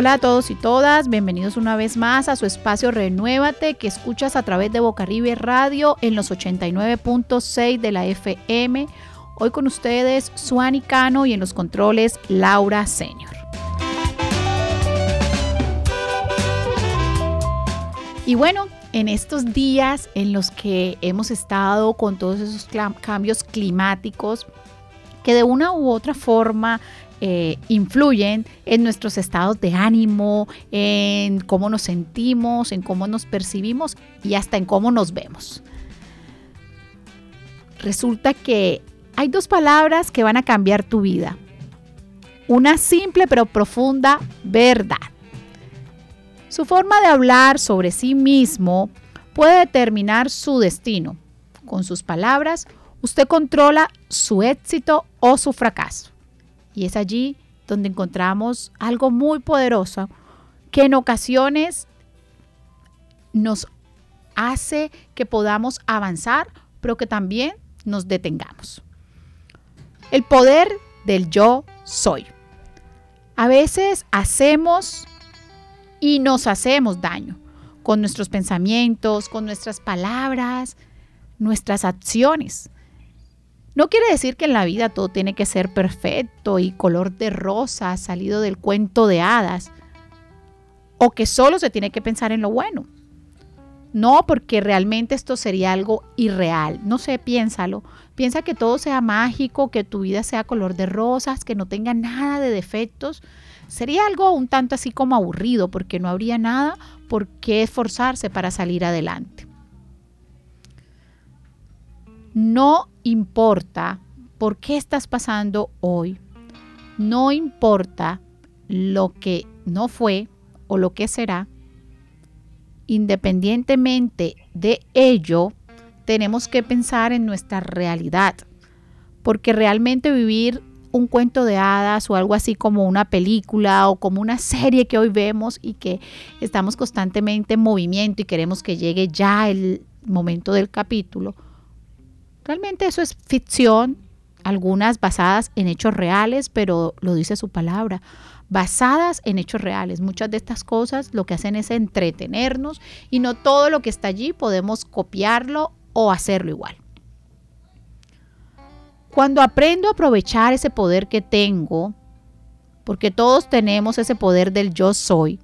Hola a todos y todas, bienvenidos una vez más a su espacio Renuévate que escuchas a través de Bocaribe Radio en los 89.6 de la FM. Hoy con ustedes Suani Cano y en los controles Laura Senior. Y bueno, en estos días en los que hemos estado con todos esos cambios climáticos que de una u otra forma eh, influyen en nuestros estados de ánimo, en cómo nos sentimos, en cómo nos percibimos y hasta en cómo nos vemos. Resulta que hay dos palabras que van a cambiar tu vida. Una simple pero profunda verdad. Su forma de hablar sobre sí mismo puede determinar su destino. Con sus palabras, usted controla su éxito o su fracaso. Y es allí donde encontramos algo muy poderoso que en ocasiones nos hace que podamos avanzar, pero que también nos detengamos. El poder del yo soy. A veces hacemos y nos hacemos daño con nuestros pensamientos, con nuestras palabras, nuestras acciones. No quiere decir que en la vida todo tiene que ser perfecto y color de rosa salido del cuento de hadas, o que solo se tiene que pensar en lo bueno. No, porque realmente esto sería algo irreal. No sé, piénsalo. Piensa que todo sea mágico, que tu vida sea color de rosas, que no tenga nada de defectos. Sería algo un tanto así como aburrido, porque no habría nada por qué esforzarse para salir adelante. No importa por qué estás pasando hoy, no importa lo que no fue o lo que será, independientemente de ello, tenemos que pensar en nuestra realidad, porque realmente vivir un cuento de hadas o algo así como una película o como una serie que hoy vemos y que estamos constantemente en movimiento y queremos que llegue ya el momento del capítulo, Realmente eso es ficción, algunas basadas en hechos reales, pero lo dice su palabra, basadas en hechos reales. Muchas de estas cosas lo que hacen es entretenernos y no todo lo que está allí podemos copiarlo o hacerlo igual. Cuando aprendo a aprovechar ese poder que tengo, porque todos tenemos ese poder del yo soy,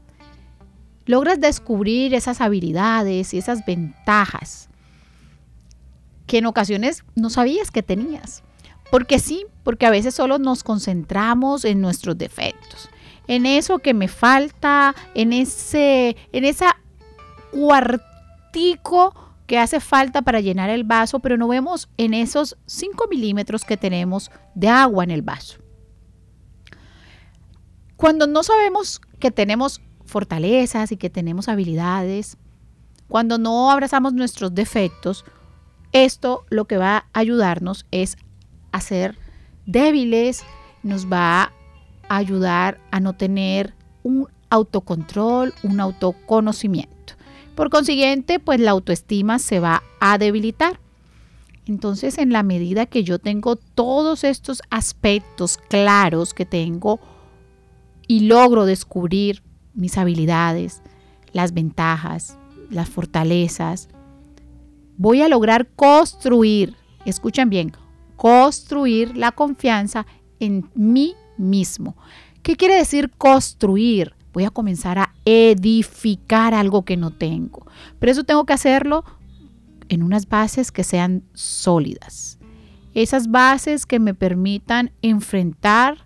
logras descubrir esas habilidades y esas ventajas que en ocasiones no sabías que tenías. Porque sí, porque a veces solo nos concentramos en nuestros defectos, en eso que me falta, en ese, en esa cuartico que hace falta para llenar el vaso, pero no vemos en esos 5 milímetros que tenemos de agua en el vaso. Cuando no sabemos que tenemos fortalezas y que tenemos habilidades, cuando no abrazamos nuestros defectos, esto lo que va a ayudarnos es a ser débiles, nos va a ayudar a no tener un autocontrol, un autoconocimiento. Por consiguiente, pues la autoestima se va a debilitar. Entonces, en la medida que yo tengo todos estos aspectos claros que tengo y logro descubrir mis habilidades, las ventajas, las fortalezas, voy a lograr construir, escuchen bien, construir la confianza en mí mismo. ¿Qué quiere decir construir? Voy a comenzar a edificar algo que no tengo. Pero eso tengo que hacerlo en unas bases que sean sólidas. Esas bases que me permitan enfrentar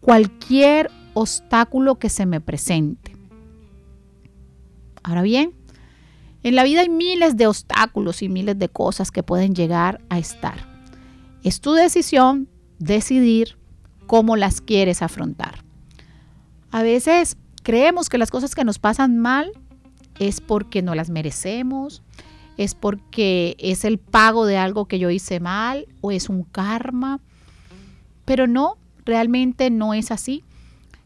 cualquier obstáculo que se me presente. Ahora bien, en la vida hay miles de obstáculos y miles de cosas que pueden llegar a estar. Es tu decisión decidir cómo las quieres afrontar. A veces creemos que las cosas que nos pasan mal es porque no las merecemos, es porque es el pago de algo que yo hice mal o es un karma. Pero no, realmente no es así.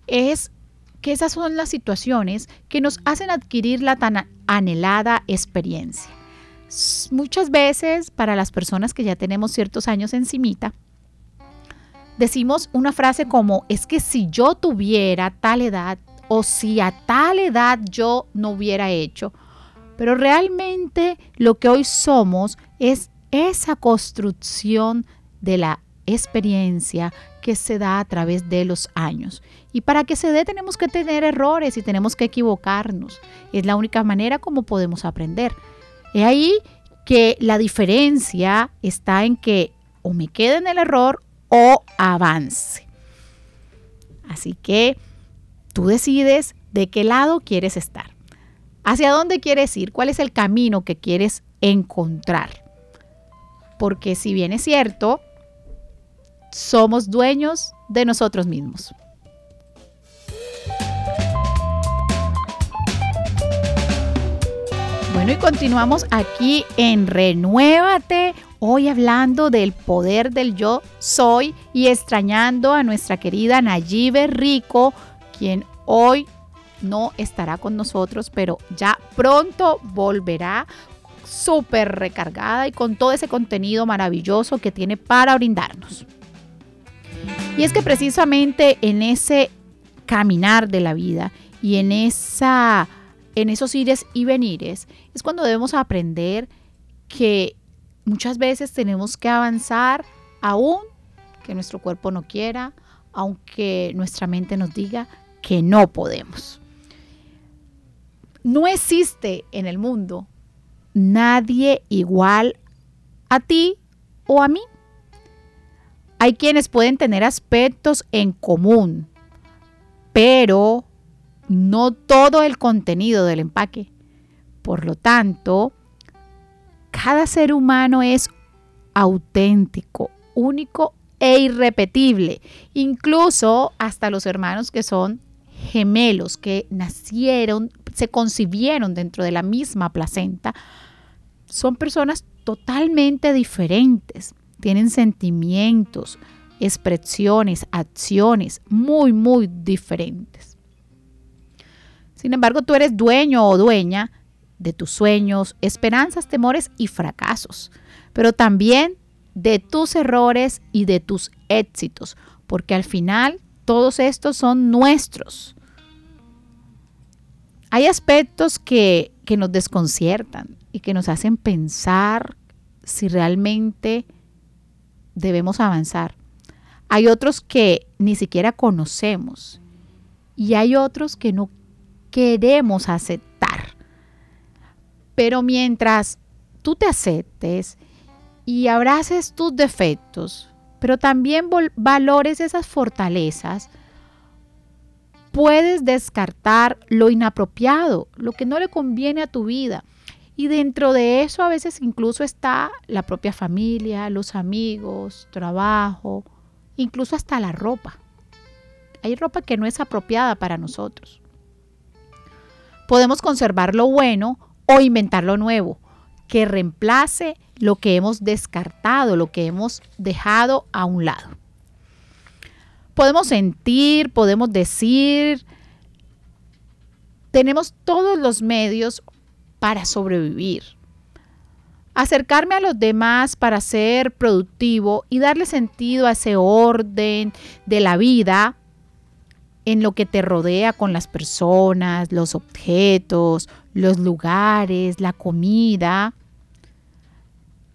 Es que esas son las situaciones que nos hacen adquirir la tan anhelada experiencia. Muchas veces para las personas que ya tenemos ciertos años encimita, decimos una frase como, es que si yo tuviera tal edad o si a tal edad yo no hubiera hecho. Pero realmente lo que hoy somos es esa construcción de la experiencia que se da a través de los años. Y para que se dé tenemos que tener errores y tenemos que equivocarnos. Es la única manera como podemos aprender. Es ahí que la diferencia está en que o me quede en el error o avance. Así que tú decides de qué lado quieres estar. ¿Hacia dónde quieres ir? ¿Cuál es el camino que quieres encontrar? Porque si bien es cierto, somos dueños de nosotros mismos. Y continuamos aquí en Renuévate, hoy hablando del poder del yo soy y extrañando a nuestra querida Nayibe Rico, quien hoy no estará con nosotros, pero ya pronto volverá súper recargada y con todo ese contenido maravilloso que tiene para brindarnos. Y es que precisamente en ese caminar de la vida y en, esa, en esos ires y venires es cuando debemos aprender que muchas veces tenemos que avanzar aún que nuestro cuerpo no quiera, aunque nuestra mente nos diga que no podemos. No existe en el mundo nadie igual a ti o a mí. Hay quienes pueden tener aspectos en común, pero no todo el contenido del empaque. Por lo tanto, cada ser humano es auténtico, único e irrepetible. Incluso hasta los hermanos que son gemelos, que nacieron, se concibieron dentro de la misma placenta, son personas totalmente diferentes tienen sentimientos, expresiones, acciones muy, muy diferentes. Sin embargo, tú eres dueño o dueña de tus sueños, esperanzas, temores y fracasos, pero también de tus errores y de tus éxitos, porque al final todos estos son nuestros. Hay aspectos que, que nos desconciertan y que nos hacen pensar si realmente debemos avanzar. Hay otros que ni siquiera conocemos y hay otros que no queremos aceptar. Pero mientras tú te aceptes y abraces tus defectos, pero también valores esas fortalezas, puedes descartar lo inapropiado, lo que no le conviene a tu vida. Y dentro de eso a veces incluso está la propia familia, los amigos, trabajo, incluso hasta la ropa. Hay ropa que no es apropiada para nosotros. Podemos conservar lo bueno o inventar lo nuevo, que reemplace lo que hemos descartado, lo que hemos dejado a un lado. Podemos sentir, podemos decir, tenemos todos los medios para sobrevivir. Acercarme a los demás para ser productivo y darle sentido a ese orden de la vida en lo que te rodea con las personas, los objetos, los lugares, la comida,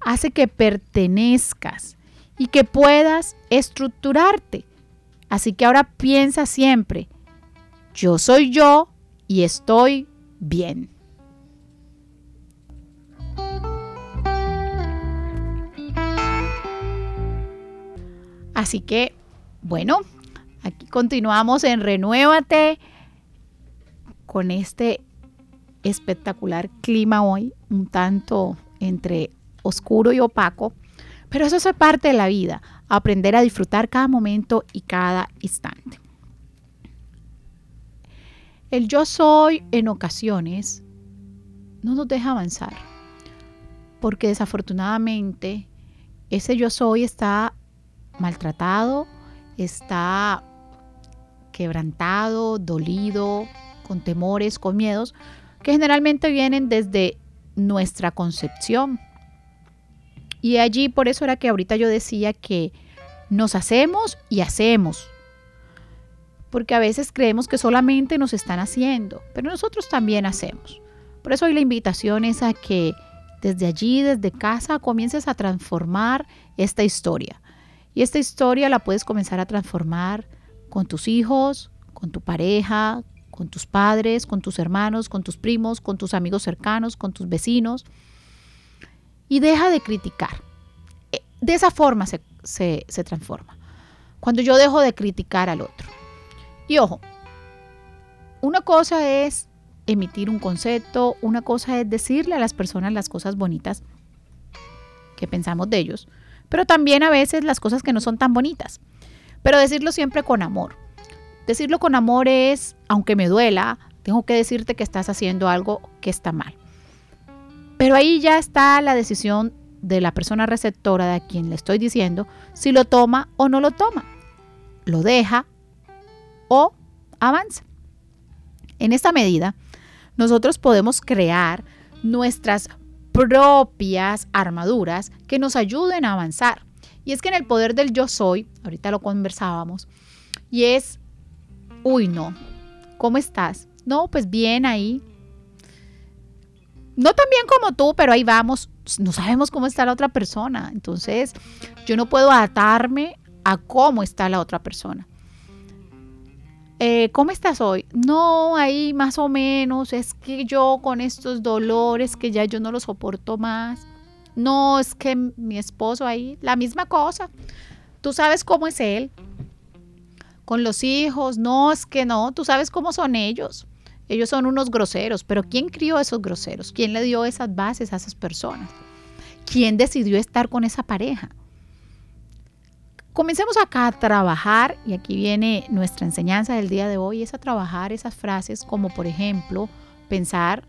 hace que pertenezcas y que puedas estructurarte. Así que ahora piensa siempre, yo soy yo y estoy bien. Así que, bueno, aquí continuamos en Renuévate con este espectacular clima hoy, un tanto entre oscuro y opaco, pero eso es parte de la vida, aprender a disfrutar cada momento y cada instante. El yo soy en ocasiones no nos deja avanzar, porque desafortunadamente ese yo soy está maltratado, está quebrantado, dolido, con temores, con miedos, que generalmente vienen desde nuestra concepción. Y allí por eso era que ahorita yo decía que nos hacemos y hacemos. porque a veces creemos que solamente nos están haciendo, pero nosotros también hacemos. Por eso hoy la invitación es a que desde allí, desde casa, comiences a transformar esta historia. Y esta historia la puedes comenzar a transformar con tus hijos, con tu pareja, con tus padres, con tus hermanos, con tus primos, con tus amigos cercanos, con tus vecinos. Y deja de criticar. Eh, de esa forma se, se transforma. Cuando yo dejo de criticar al otro. Y ojo, una cosa es emitir un concepto, una cosa es decirle a las personas las cosas bonitas que pensamos de ellos, pero también a veces las cosas que no son tan bonitas. Pero decirlo siempre con amor. Decirlo con amor es, aunque me duela, tengo que decirte que estás haciendo algo que está mal. Pero ahí ya está la decisión de la persona receptora de a quien le estoy diciendo si lo toma o no lo toma. Lo deja o avanza. En esta medida, nosotros podemos crear nuestras propias armaduras que nos ayuden a avanzar. Y es que en el poder del yo soy, ahorita lo conversábamos, y es, uy, no, ¿cómo estás? No, pues bien ahí. No tan bien como tú, pero ahí vamos. No sabemos cómo está la otra persona. Entonces, yo no puedo atarme a cómo está la otra persona. Eh, ¿cómo estás hoy? No, ahí más o menos, es que yo con estos dolores que ya yo no los soporto más. No, es que mi esposo ahí, la misma cosa. Tú sabes cómo es él. Con los hijos, no, es que no, tú sabes cómo son ellos. Ellos son unos groseros, pero ¿quién crió esos groseros? ¿Quién le dio esas bases a esas personas? ¿Quién decidió estar con esa pareja? Comencemos acá a trabajar, y aquí viene nuestra enseñanza del día de hoy, es a trabajar esas frases como por ejemplo pensar,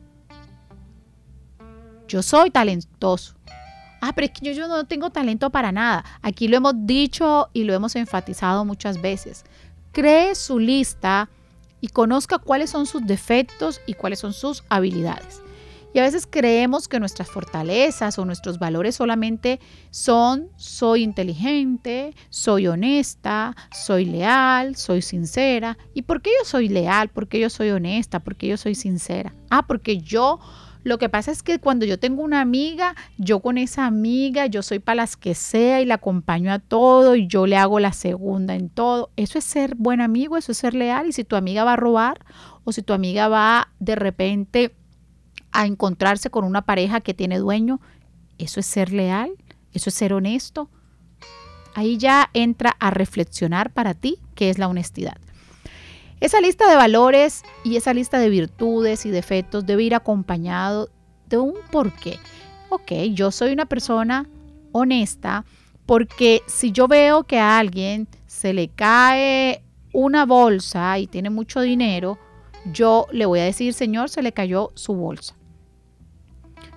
yo soy talentoso. Ah, pero es que yo, no tengo talento para nada. Aquí lo hemos dicho y lo hemos enfatizado muchas veces. Cree su lista y conozca cuáles son sus defectos y cuáles son sus habilidades. Y a veces creemos que nuestras fortalezas o nuestros valores solamente son soy inteligente, soy honesta, soy leal, soy sincera. ¿Y por qué yo soy leal? ¿Por qué yo soy honesta? ¿Por qué yo soy sincera? Ah, porque yo lo que pasa es que cuando yo tengo una amiga, yo con esa amiga, yo soy para las que sea y la acompaño a todo y yo le hago la segunda en todo. Eso es ser buen amigo, eso es ser leal. Y si tu amiga va a robar o si tu amiga va de repente a encontrarse con una pareja que tiene dueño, ¿eso es ser leal? ¿Eso es ser honesto? Ahí ya entra a reflexionar para ti qué es la honestidad. Esa lista de valores y esa lista de virtudes y defectos debe ir acompañado de un porqué. Ok, yo soy una persona honesta porque si yo veo que a alguien se le cae una bolsa y tiene mucho dinero, yo le voy a decir, Señor, se le cayó su bolsa.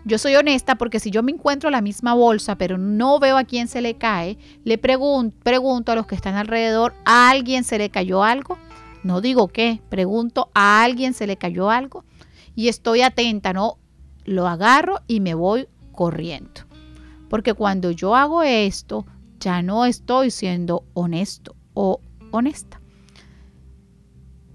Yo soy honesta porque si yo me encuentro la misma bolsa, pero no veo a quién se le cae, le pregunto, pregunto a los que están alrededor, ¿a alguien se le cayó algo? No digo qué, pregunto, ¿a alguien se le cayó algo? Y estoy atenta, ¿no? Lo agarro y me voy corriendo. Porque cuando yo hago esto, ya no estoy siendo honesto o honesta.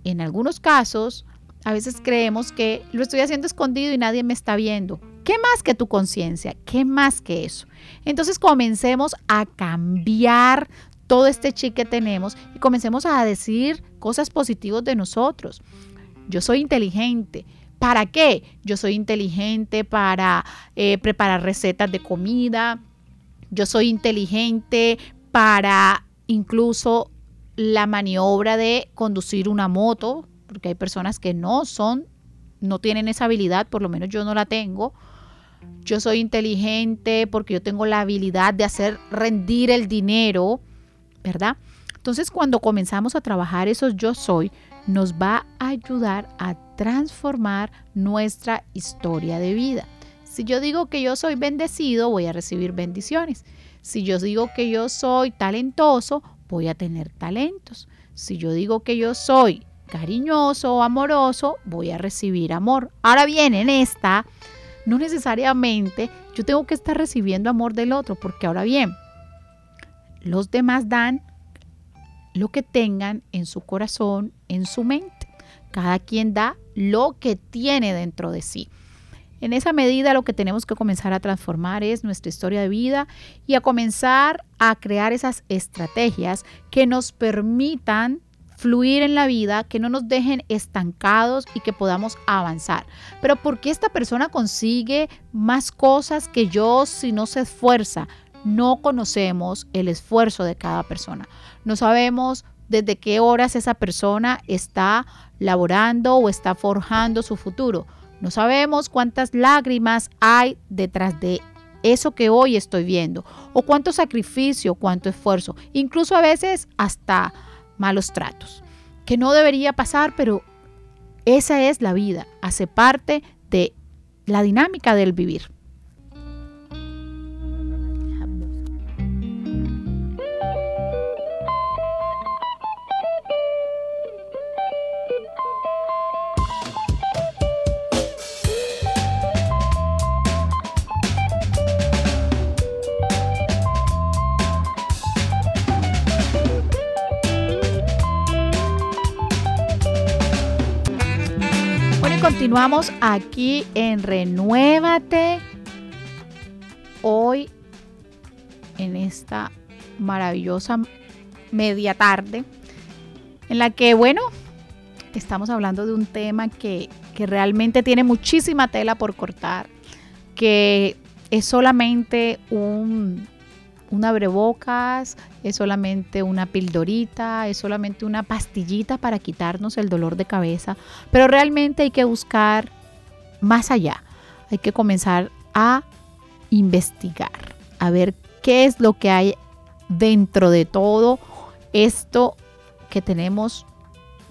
En algunos casos, a veces creemos que lo estoy haciendo escondido y nadie me está viendo. ¿Qué más que tu conciencia? ¿Qué más que eso? Entonces comencemos a cambiar todo este chip que tenemos y comencemos a decir cosas positivas de nosotros. Yo soy inteligente. ¿Para qué? Yo soy inteligente para eh, preparar recetas de comida. Yo soy inteligente para incluso la maniobra de conducir una moto, porque hay personas que no son, no tienen esa habilidad, por lo menos yo no la tengo yo soy inteligente porque yo tengo la habilidad de hacer rendir el dinero, ¿verdad? Entonces cuando comenzamos a trabajar esos yo soy, nos va a ayudar a transformar nuestra historia de vida. Si yo digo que yo soy bendecido, voy a recibir bendiciones. Si yo digo que yo soy talentoso, voy a tener talentos. Si yo digo que yo soy cariñoso o amoroso, voy a recibir amor. Ahora bien, en esta no necesariamente yo tengo que estar recibiendo amor del otro, porque ahora bien, los demás dan lo que tengan en su corazón, en su mente. Cada quien da lo que tiene dentro de sí. En esa medida lo que tenemos que comenzar a transformar es nuestra historia de vida y a comenzar a crear esas estrategias que nos permitan fluir en la vida, que no nos dejen estancados y que podamos avanzar. Pero ¿por qué esta persona consigue más cosas que yo si no se esfuerza? No conocemos el esfuerzo de cada persona. No sabemos desde qué horas esa persona está laborando o está forjando su futuro. No sabemos cuántas lágrimas hay detrás de eso que hoy estoy viendo o cuánto sacrificio, cuánto esfuerzo, incluso a veces hasta malos tratos, que no debería pasar, pero esa es la vida, hace parte de la dinámica del vivir. Continuamos aquí en Renuévate. Hoy, en esta maravillosa media tarde, en la que, bueno, estamos hablando de un tema que, que realmente tiene muchísima tela por cortar, que es solamente un, un abrebocas, es solamente una pildorita, es solamente una pastillita para quitarnos el dolor de cabeza, pero realmente hay que buscar más allá, hay que comenzar a investigar, a ver qué es lo que hay dentro de todo esto que tenemos,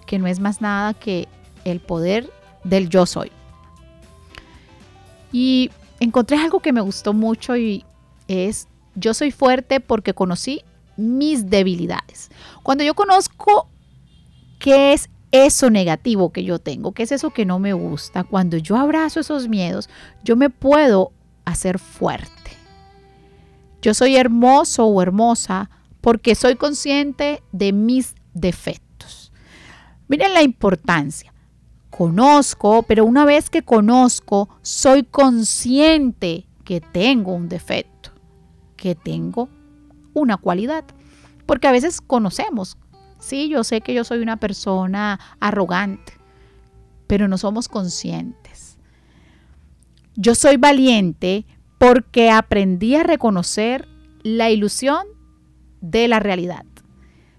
que no es más nada que el poder del yo soy. Y encontré algo que me gustó mucho y es yo soy fuerte porque conocí mis debilidades. Cuando yo conozco qué es eso negativo que yo tengo, qué es eso que no me gusta, cuando yo abrazo esos miedos, yo me puedo hacer fuerte. Yo soy hermoso o hermosa porque soy consciente de mis defectos. Miren la importancia. Conozco, pero una vez que conozco, soy consciente que tengo un defecto que tengo una cualidad. Porque a veces conocemos, sí, yo sé que yo soy una persona arrogante, pero no somos conscientes. Yo soy valiente porque aprendí a reconocer la ilusión de la realidad.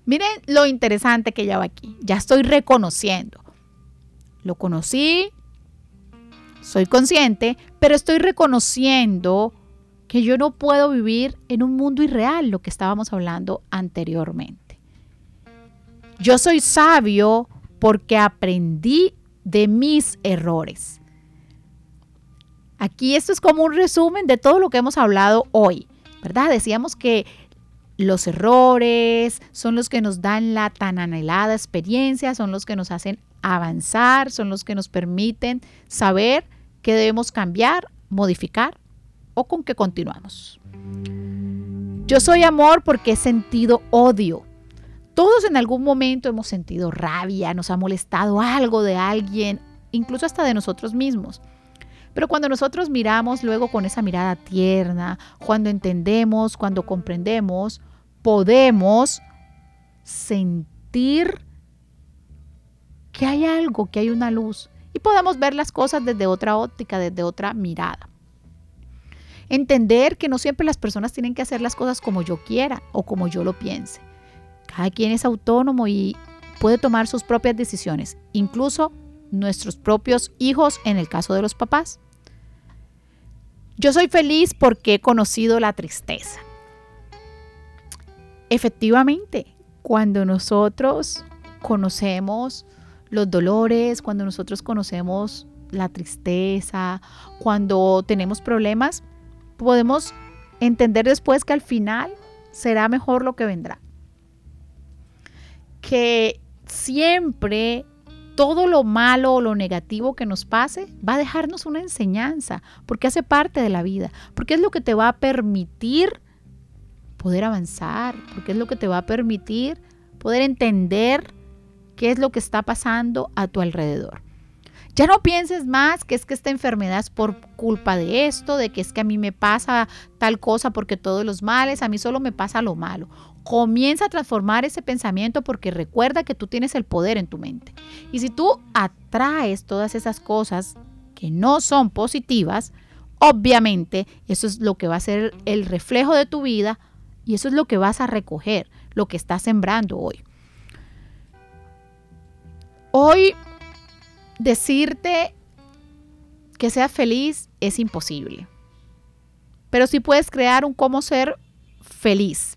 Miren lo interesante que va aquí. Ya estoy reconociendo. Lo conocí, soy consciente, pero estoy reconociendo que yo no puedo vivir en un mundo irreal, lo que estábamos hablando anteriormente. Yo soy sabio porque aprendí de mis errores. Aquí esto es como un resumen de todo lo que hemos hablado hoy, ¿verdad? Decíamos que los errores son los que nos dan la tan anhelada experiencia, son los que nos hacen avanzar, son los que nos permiten saber que debemos cambiar, modificar o con qué continuamos. Yo soy amor porque he sentido odio. Todos en algún momento hemos sentido rabia, nos ha molestado algo de alguien, incluso hasta de nosotros mismos. Pero cuando nosotros miramos luego con esa mirada tierna, cuando entendemos, cuando comprendemos, podemos sentir que hay algo, que hay una luz y podemos ver las cosas desde otra óptica, desde otra mirada. Entender que no siempre las personas tienen que hacer las cosas como yo quiera o como yo lo piense. Cada quien es autónomo y puede tomar sus propias decisiones, incluso nuestros propios hijos en el caso de los papás. Yo soy feliz porque he conocido la tristeza. Efectivamente, cuando nosotros conocemos los dolores, cuando nosotros conocemos la tristeza, cuando tenemos problemas, podemos entender después que al final será mejor lo que vendrá. Que siempre todo lo malo o lo negativo que nos pase va a dejarnos una enseñanza, porque hace parte de la vida, porque es lo que te va a permitir poder avanzar, porque es lo que te va a permitir poder entender qué es lo que está pasando a tu alrededor. Ya no pienses más que es que esta enfermedad es por culpa de esto, de que es que a mí me pasa tal cosa porque todos los males, a mí solo me pasa lo malo. Comienza a transformar ese pensamiento porque recuerda que tú tienes el poder en tu mente. Y si tú atraes todas esas cosas que no son positivas, obviamente eso es lo que va a ser el reflejo de tu vida y eso es lo que vas a recoger, lo que estás sembrando hoy. Hoy decirte que seas feliz es imposible. Pero sí puedes crear un cómo ser feliz.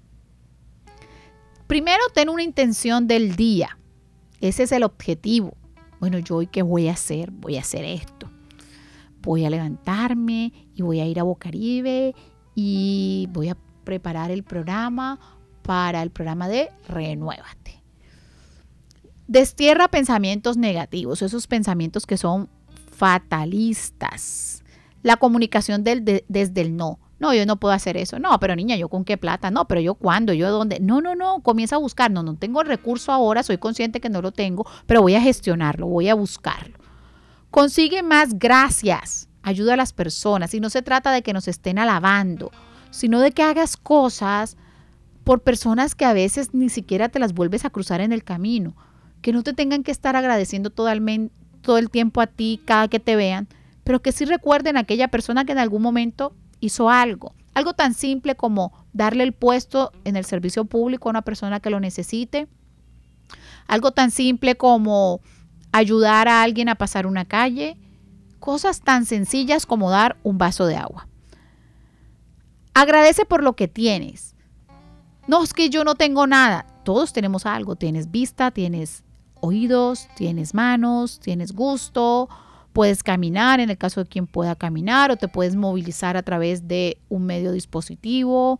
Primero, ten una intención del día. Ese es el objetivo. Bueno, yo hoy qué voy a hacer? Voy a hacer esto. Voy a levantarme y voy a ir a Bocaribe y voy a preparar el programa para el programa de Renuévate. Destierra pensamientos negativos, esos pensamientos que son fatalistas. La comunicación del, desde el no. No, yo no puedo hacer eso. No, pero niña, ¿yo con qué plata? No, pero yo cuándo, yo dónde. No, no, no, comienza a buscar. No, no tengo el recurso ahora, soy consciente que no lo tengo, pero voy a gestionarlo, voy a buscarlo. Consigue más gracias. Ayuda a las personas. Y no se trata de que nos estén alabando, sino de que hagas cosas por personas que a veces ni siquiera te las vuelves a cruzar en el camino que no te tengan que estar agradeciendo todo el, todo el tiempo a ti cada que te vean, pero que sí recuerden a aquella persona que en algún momento hizo algo. Algo tan simple como darle el puesto en el servicio público a una persona que lo necesite. Algo tan simple como ayudar a alguien a pasar una calle. Cosas tan sencillas como dar un vaso de agua. Agradece por lo que tienes. No es que yo no tengo nada. Todos tenemos algo. Tienes vista, tienes oídos, tienes manos, tienes gusto, puedes caminar en el caso de quien pueda caminar o te puedes movilizar a través de un medio dispositivo.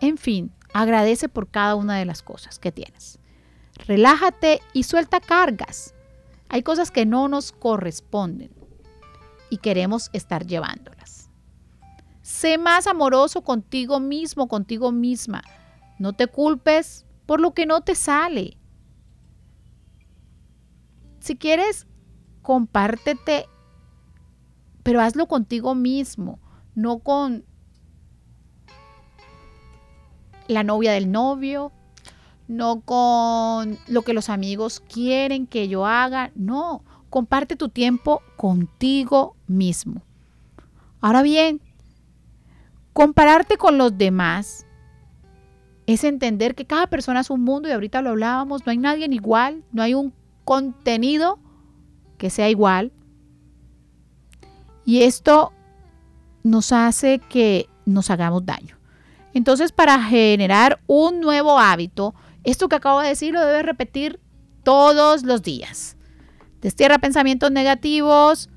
En fin, agradece por cada una de las cosas que tienes. Relájate y suelta cargas. Hay cosas que no nos corresponden y queremos estar llevándolas. Sé más amoroso contigo mismo, contigo misma. No te culpes por lo que no te sale. Si quieres, compártete, pero hazlo contigo mismo, no con la novia del novio, no con lo que los amigos quieren que yo haga, no, comparte tu tiempo contigo mismo. Ahora bien, compararte con los demás es entender que cada persona es un mundo y ahorita lo hablábamos, no hay nadie igual, no hay un contenido que sea igual. Y esto nos hace que nos hagamos daño. Entonces, para generar un nuevo hábito, esto que acabo de decir lo debes repetir todos los días. Destierra pensamientos negativos,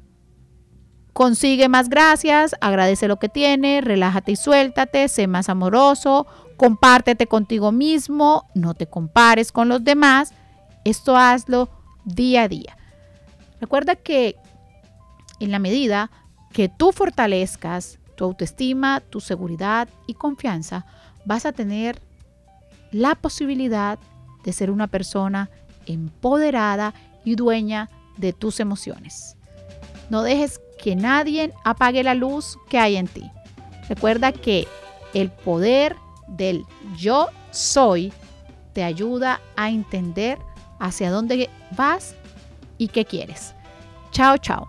consigue más gracias, agradece lo que tiene, relájate y suéltate, sé más amoroso, compártete contigo mismo, no te compares con los demás. Esto hazlo día a día. Recuerda que en la medida que tú fortalezcas tu autoestima, tu seguridad y confianza, vas a tener la posibilidad de ser una persona empoderada y dueña de tus emociones. No dejes que nadie apague la luz que hay en ti. Recuerda que el poder del yo soy te ayuda a entender hacia dónde vas y qué quieres. Chao, chao.